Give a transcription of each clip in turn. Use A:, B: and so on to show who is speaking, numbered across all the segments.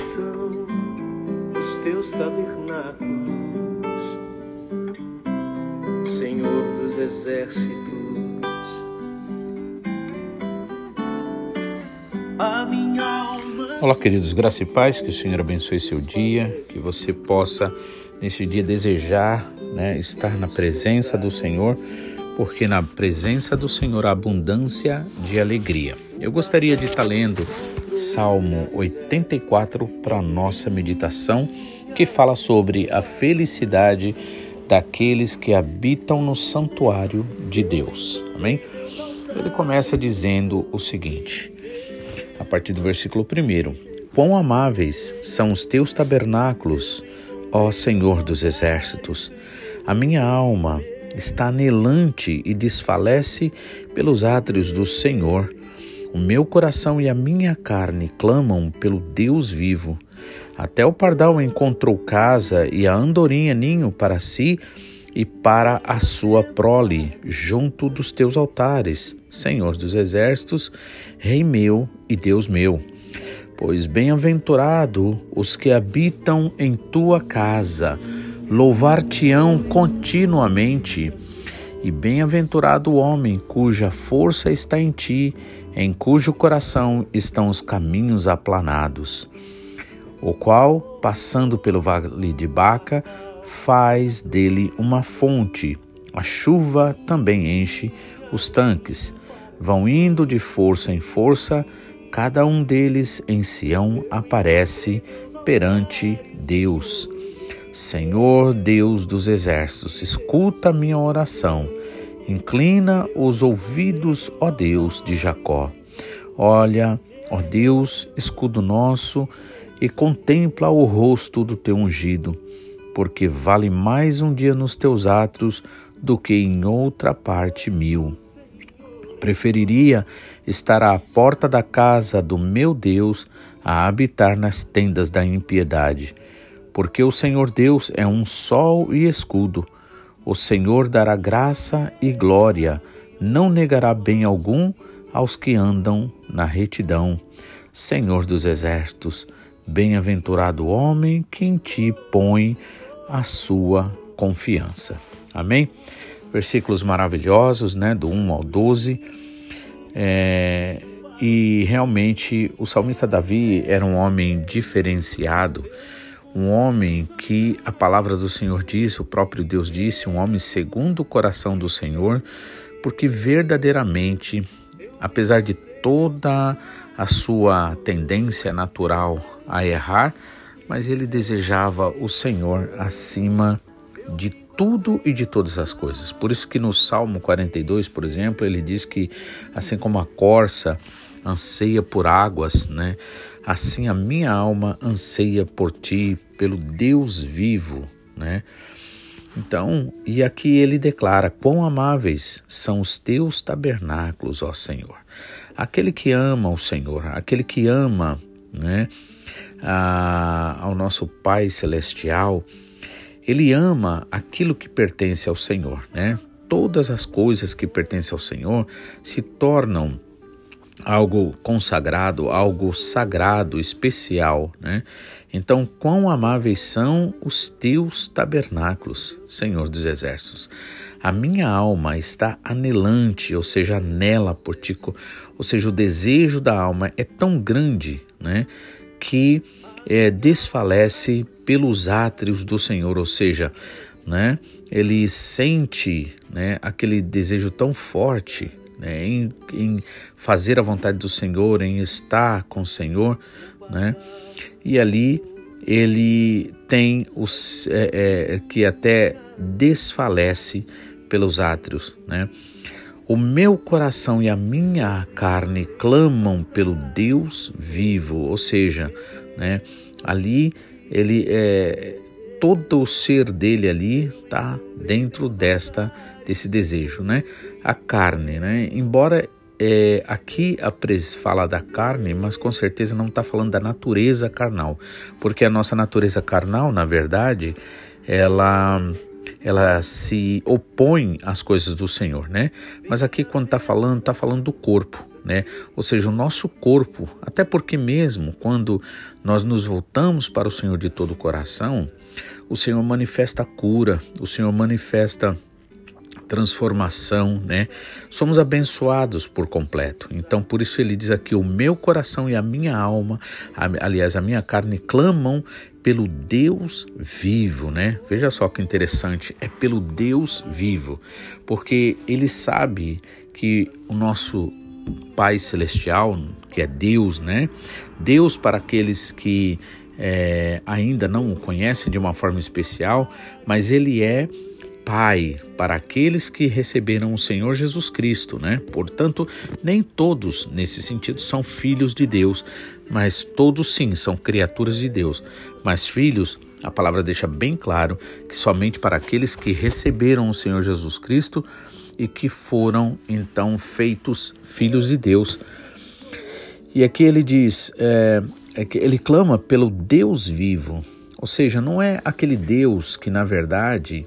A: são os teus tabernáculos, Senhor dos exércitos. A minha alma.
B: Olá, queridos, graça e paz, que o Senhor abençoe seu dia, que você possa neste dia desejar né, estar na presença do Senhor, porque na presença do Senhor há abundância de alegria. Eu gostaria de estar lendo Salmo 84 para nossa meditação, que fala sobre a felicidade daqueles que habitam no santuário de Deus. Amém? Ele começa dizendo o seguinte, a partir do versículo 1: Quão amáveis são os teus tabernáculos, ó Senhor dos exércitos! A minha alma está anelante e desfalece pelos átrios do Senhor. O meu coração e a minha carne clamam pelo Deus vivo. Até o pardal encontrou casa e a andorinha ninho para si e para a sua prole, junto dos teus altares, Senhor dos exércitos, Rei meu e Deus meu. Pois bem-aventurado os que habitam em tua casa, louvar-te-ão continuamente. E bem-aventurado o homem cuja força está em ti em cujo coração estão os caminhos aplanados, o qual, passando pelo vale de Baca, faz dele uma fonte. A chuva também enche os tanques. Vão indo de força em força, cada um deles em Sião aparece perante Deus. Senhor Deus dos exércitos, escuta minha oração Inclina os ouvidos, ó Deus de Jacó. Olha, ó Deus, escudo nosso, e contempla o rosto do teu ungido, porque vale mais um dia nos teus atos do que em outra parte mil. Preferiria estar à porta da casa do meu Deus a habitar nas tendas da impiedade, porque o Senhor Deus é um sol e escudo o Senhor dará graça e glória, não negará bem algum aos que andam na retidão. Senhor dos exércitos, bem-aventurado o homem que em ti põe a sua confiança. Amém? Versículos maravilhosos, né, do 1 ao 12. É, e realmente o salmista Davi era um homem diferenciado um homem que a palavra do Senhor diz, o próprio Deus disse, um homem segundo o coração do Senhor, porque verdadeiramente, apesar de toda a sua tendência natural a errar, mas ele desejava o Senhor acima de tudo e de todas as coisas. Por isso que no Salmo 42, por exemplo, ele diz que assim como a corça anseia por águas, né? Assim a minha alma anseia por ti, pelo Deus vivo, né? Então, e aqui ele declara: Quão amáveis são os teus tabernáculos, ó Senhor. Aquele que ama o Senhor, aquele que ama, né, a, ao nosso Pai celestial, ele ama aquilo que pertence ao Senhor, né? Todas as coisas que pertencem ao Senhor se tornam algo consagrado, algo sagrado, especial, né? Então, quão amáveis são os teus tabernáculos, Senhor dos Exércitos. A minha alma está anelante, ou seja, anela por ti, ou seja, o desejo da alma é tão grande, né, que é, desfalece pelos átrios do Senhor, ou seja, né, ele sente, né, aquele desejo tão forte né, em, em, fazer a vontade do Senhor, em estar com o Senhor, né? E ali ele tem os é, é, que até desfalece pelos átrios, né? O meu coração e a minha carne clamam pelo Deus vivo, ou seja, né? Ali ele é todo o ser dele ali está dentro desta desse desejo, né? A carne, né? Embora é, aqui a fala da carne, mas com certeza não está falando da natureza carnal, porque a nossa natureza carnal, na verdade, ela ela se opõe às coisas do Senhor, né? Mas aqui quando está falando, está falando do corpo, né? Ou seja, o nosso corpo, até porque mesmo quando nós nos voltamos para o Senhor de todo o coração, o Senhor manifesta cura, o Senhor manifesta transformação, né? Somos abençoados por completo. Então, por isso ele diz aqui: o meu coração e a minha alma, aliás, a minha carne clamam pelo Deus vivo, né? Veja só que interessante, é pelo Deus vivo, porque ele sabe que o nosso Pai celestial, que é Deus, né? Deus para aqueles que é, ainda não o conhecem de uma forma especial, mas ele é Pai para aqueles que receberam o Senhor Jesus Cristo, né? Portanto, nem todos nesse sentido são filhos de Deus, mas todos sim são criaturas de Deus. Mas filhos, a palavra deixa bem claro que somente para aqueles que receberam o Senhor Jesus Cristo e que foram então feitos filhos de Deus. E aqui ele diz, é, é ele clama pelo Deus vivo, ou seja, não é aquele Deus que na verdade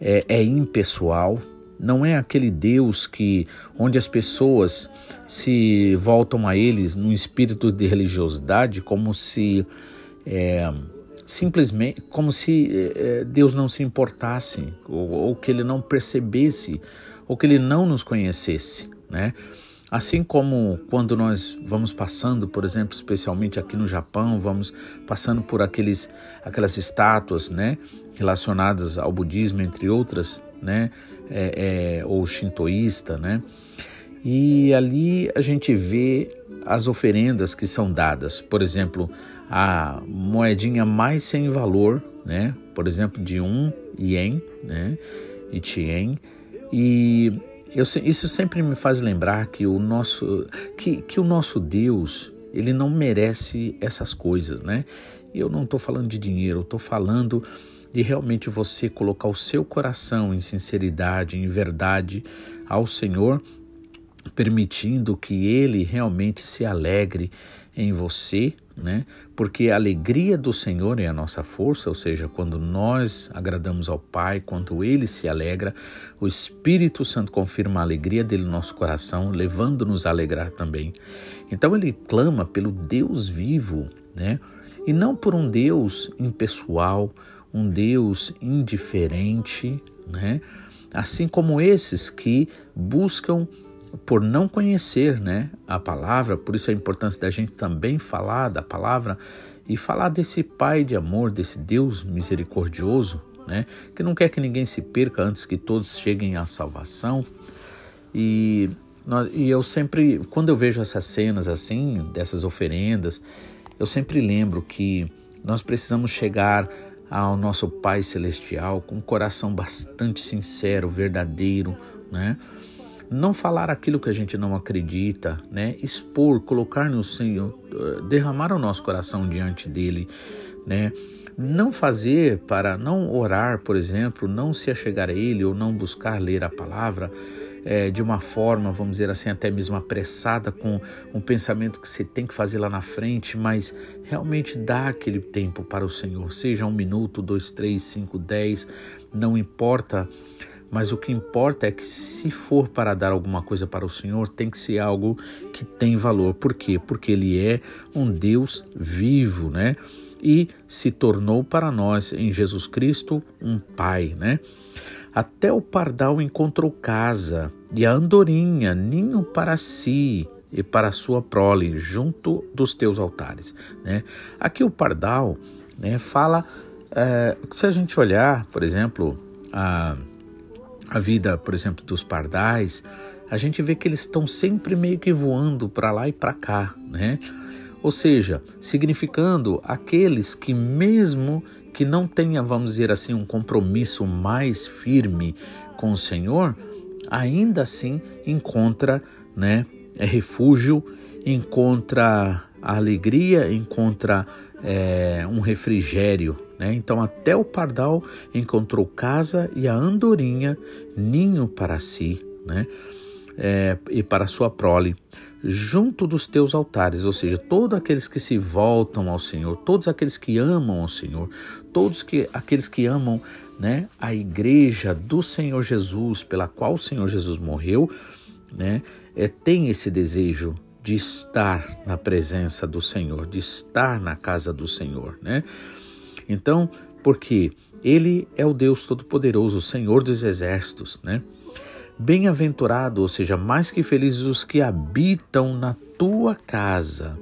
B: é, é impessoal, não é aquele Deus que onde as pessoas se voltam a eles num espírito de religiosidade, como se é, simplesmente como se é, é, Deus não se importasse ou, ou, que ele não percebesse ou que ele não nos conhecesse, né? Assim como quando nós vamos passando, por exemplo, especialmente aqui no Japão, vamos passando por aqueles, aquelas estátuas, né, relacionadas ao budismo, entre outras, né, é, é, ou shintoísta, né, e ali a gente vê as oferendas que são dadas, por exemplo, a moedinha mais sem valor, né, por exemplo, de um ien, né, ichien, e eu, isso sempre me faz lembrar que o nosso, que, que o nosso Deus ele não merece essas coisas, né? E eu não estou falando de dinheiro, eu estou falando de realmente você colocar o seu coração em sinceridade, em verdade ao Senhor, permitindo que Ele realmente se alegre em você, né? Porque a alegria do Senhor é a nossa força, ou seja, quando nós agradamos ao Pai, quando ele se alegra, o Espírito Santo confirma a alegria dele no nosso coração, levando-nos a alegrar também. Então ele clama pelo Deus vivo, né? E não por um Deus impessoal, um Deus indiferente, né? Assim como esses que buscam por não conhecer né, a palavra, por isso a importância da gente também falar da palavra e falar desse Pai de amor, desse Deus misericordioso, né, que não quer que ninguém se perca antes que todos cheguem à salvação. E, e eu sempre, quando eu vejo essas cenas assim, dessas oferendas, eu sempre lembro que nós precisamos chegar ao nosso Pai Celestial com um coração bastante sincero, verdadeiro, né? Não falar aquilo que a gente não acredita, né? Expor, colocar no Senhor, eh, derramar o nosso coração diante dele, né? Não fazer para não orar, por exemplo, não se achegar a ele ou não buscar ler a palavra é, de uma forma, vamos dizer assim, até mesmo apressada, com um pensamento que você tem que fazer lá na frente, mas realmente dá aquele tempo para o Senhor, seja um minuto, dois, três, cinco, dez, não importa mas o que importa é que se for para dar alguma coisa para o Senhor, tem que ser algo que tem valor. Por quê? Porque ele é um Deus vivo, né? E se tornou para nós em Jesus Cristo um pai, né? Até o pardal encontrou casa e a andorinha ninho para si e para sua prole junto dos teus altares, né? Aqui o pardal, né, fala é, se a gente olhar, por exemplo, a a vida, por exemplo, dos pardais, a gente vê que eles estão sempre meio que voando para lá e para cá, né? Ou seja, significando aqueles que mesmo que não tenha, vamos dizer assim, um compromisso mais firme com o Senhor, ainda assim encontra, né, é refúgio, encontra alegria, encontra é, um refrigério. Né? Então, até o pardal encontrou casa e a andorinha ninho para si. Né? é, e para sua prole, junto dos teus altares, ou seja, todos aqueles que se voltam ao Senhor, todos aqueles que amam ao Senhor, todos que, aqueles que amam né, a igreja do Senhor Jesus, pela qual o Senhor Jesus morreu, né, é, tem esse desejo de estar na presença do Senhor, de estar na casa do Senhor, né? Então, porque ele é o Deus Todo-Poderoso, o Senhor dos Exércitos, né? Bem-aventurado, ou seja, mais que felizes os que habitam na tua casa,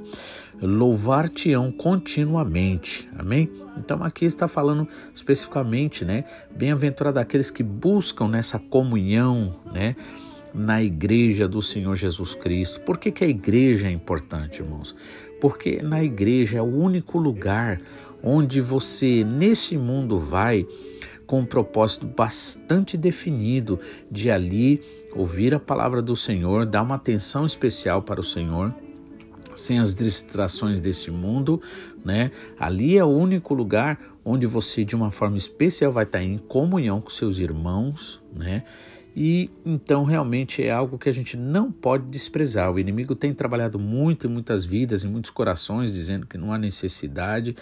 B: louvar-te-ão continuamente. Amém? Então aqui está falando especificamente, né? Bem-aventurado aqueles que buscam nessa comunhão, né? Na igreja do Senhor Jesus Cristo. Por que, que a igreja é importante, irmãos? Porque na igreja é o único lugar onde você, nesse mundo, vai com um propósito bastante definido de ali ouvir a palavra do Senhor, dar uma atenção especial para o Senhor, sem as distrações desse mundo, né? Ali é o único lugar onde você de uma forma especial vai estar em comunhão com seus irmãos, né? E então realmente é algo que a gente não pode desprezar. O inimigo tem trabalhado muito em muitas vidas, em muitos corações, dizendo que não há necessidade,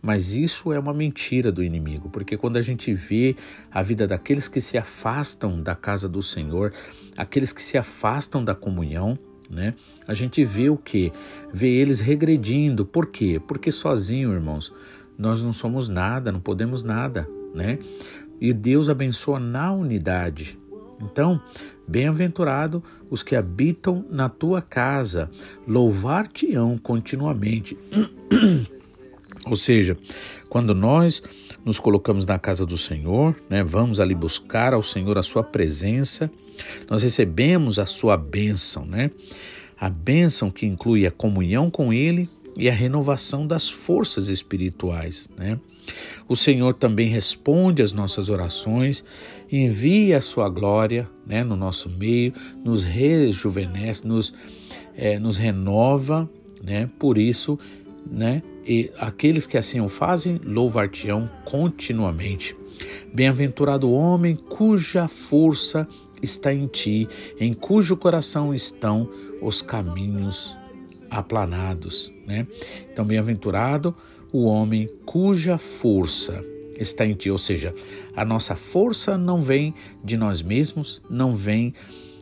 B: mas isso é uma mentira do inimigo, porque quando a gente vê a vida daqueles que se afastam da casa do Senhor, aqueles que se afastam da comunhão, né? A gente vê o que? Vê eles regredindo. Por quê? Porque sozinho, irmãos, nós não somos nada, não podemos nada, né? E Deus abençoa na unidade. Então, bem-aventurado os que habitam na tua casa, louvar-te-ão continuamente. Ou seja, quando nós nos colocamos na casa do Senhor, né, vamos ali buscar ao Senhor a sua presença, nós recebemos a sua bênção, né? A bênção que inclui a comunhão com Ele e a renovação das forças espirituais, né? O Senhor também responde às nossas orações, envia a sua glória né, no nosso meio, nos rejuvenesce, nos, é, nos renova, né? Por isso, né? e aqueles que assim o fazem louvar-te-ão continuamente. Bem-aventurado o homem cuja força está em ti, em cujo coração estão os caminhos aplanados, né? Então, bem-aventurado o homem cuja força está em ti, ou seja, a nossa força não vem de nós mesmos, não vem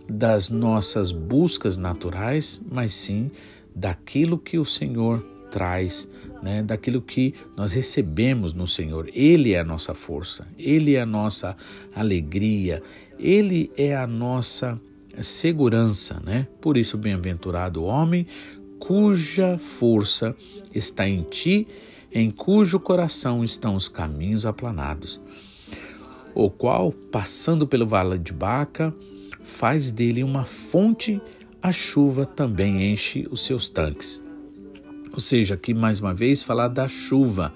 B: das nossas buscas naturais, mas sim daquilo que o Senhor traz né, daquilo que nós recebemos no Senhor. Ele é a nossa força, Ele é a nossa alegria, Ele é a nossa segurança. Né? Por isso, bem-aventurado o homem cuja força está em ti, em cujo coração estão os caminhos aplanados, o qual, passando pelo vale de Baca, faz dele uma fonte, a chuva também enche os seus tanques. Ou seja, aqui mais uma vez falar da chuva,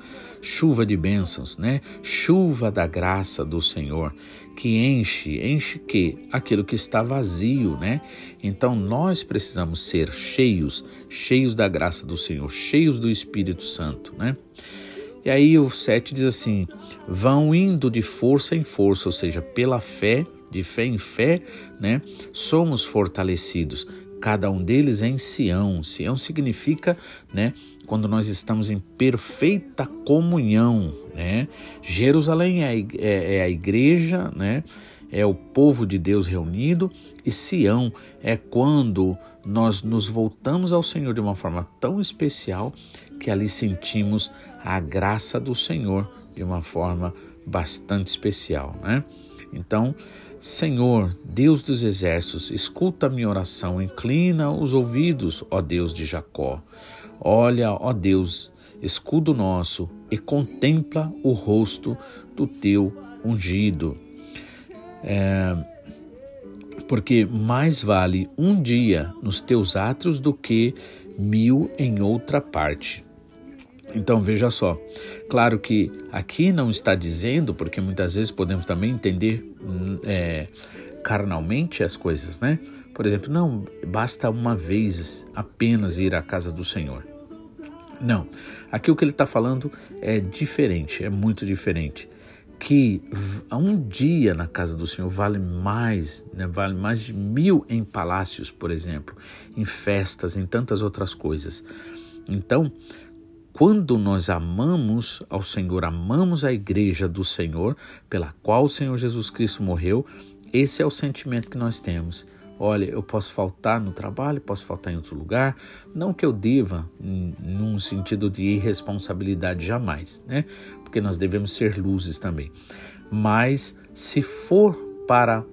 B: chuva de bênçãos, né? Chuva da graça do Senhor, que enche, enche que aquilo que está vazio, né? Então nós precisamos ser cheios, cheios da graça do Senhor, cheios do Espírito Santo, né? E aí o 7 diz assim: vão indo de força em força, ou seja, pela fé, de fé em fé, né? Somos fortalecidos cada um deles é em Sião. Sião significa, né, quando nós estamos em perfeita comunhão, né? Jerusalém é, é, é a igreja, né? É o povo de Deus reunido e Sião é quando nós nos voltamos ao Senhor de uma forma tão especial que ali sentimos a graça do Senhor de uma forma bastante especial, né? Então, Senhor, Deus dos exércitos, escuta a minha oração, inclina os ouvidos, ó Deus de Jacó. Olha, ó Deus, escudo nosso, e contempla o rosto do teu ungido. É, porque mais vale um dia nos teus átrios do que mil em outra parte. Então veja só, claro que aqui não está dizendo, porque muitas vezes podemos também entender hum, é, carnalmente as coisas, né? Por exemplo, não basta uma vez apenas ir à casa do Senhor. Não, aqui o que ele está falando é diferente, é muito diferente. que um dia na casa do Senhor vale mais, né? vale mais de mil em palácios, por exemplo, em festas, em tantas outras coisas. Então, quando nós amamos ao Senhor, amamos a igreja do Senhor, pela qual o Senhor Jesus Cristo morreu, esse é o sentimento que nós temos. Olha, eu posso faltar no trabalho, posso faltar em outro lugar, não que eu deva, num sentido de irresponsabilidade jamais, né? Porque nós devemos ser luzes também. Mas se for para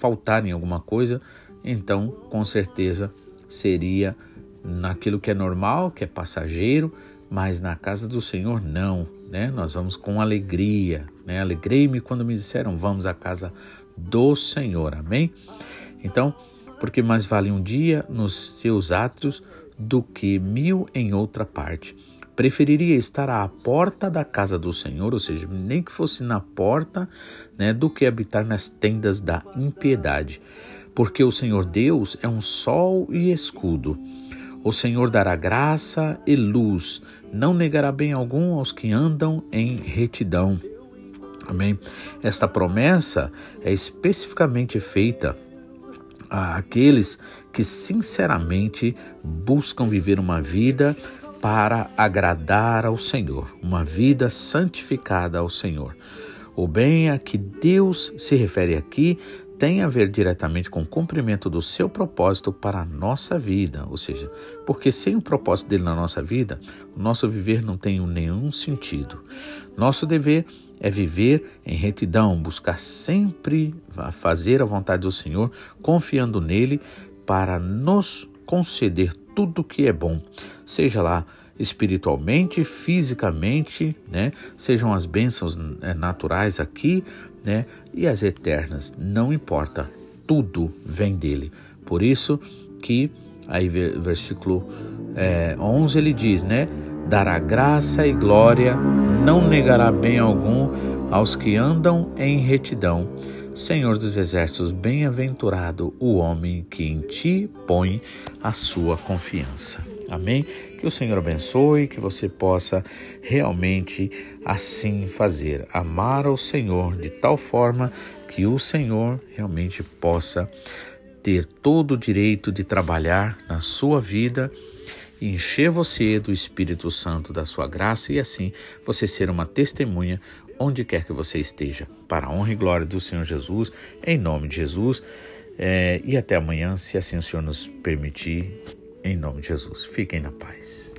B: faltar em alguma coisa, então com certeza seria naquilo que é normal, que é passageiro, mas na casa do Senhor não, né? Nós vamos com alegria, né? Alegrei-me quando me disseram vamos à casa do Senhor, amém? Então, porque mais vale um dia nos seus átrios do que mil em outra parte. Preferiria estar à porta da casa do Senhor, ou seja, nem que fosse na porta, né, do que habitar nas tendas da impiedade. Porque o Senhor Deus é um sol e escudo. O Senhor dará graça e luz, não negará bem algum aos que andam em retidão. Amém? Esta promessa é especificamente feita àqueles que sinceramente buscam viver uma vida para agradar ao Senhor, uma vida santificada ao Senhor. O bem a que Deus se refere aqui tem a ver diretamente com o cumprimento do seu propósito para a nossa vida, ou seja, porque sem o propósito dele na nossa vida, o nosso viver não tem nenhum sentido. Nosso dever é viver em retidão, buscar sempre fazer a vontade do Senhor, confiando nele para nos conceder tudo que é bom, seja lá espiritualmente, fisicamente, né? Sejam as bênçãos né, naturais aqui, né? E as eternas, não importa, tudo vem dele. Por isso que aí versículo é, 11 ele diz, né? Dará graça e glória, não negará bem algum aos que andam em retidão. Senhor dos exércitos, bem-aventurado o homem que em ti põe a sua confiança. Amém? Que o Senhor abençoe, que você possa realmente assim fazer, amar ao Senhor de tal forma que o Senhor realmente possa ter todo o direito de trabalhar na sua vida encher você do Espírito Santo da sua graça e assim você ser uma testemunha onde quer que você esteja, para a honra e glória do Senhor Jesus, em nome de Jesus. É, e até amanhã, se assim o Senhor nos permitir, em nome de Jesus. Fiquem na paz.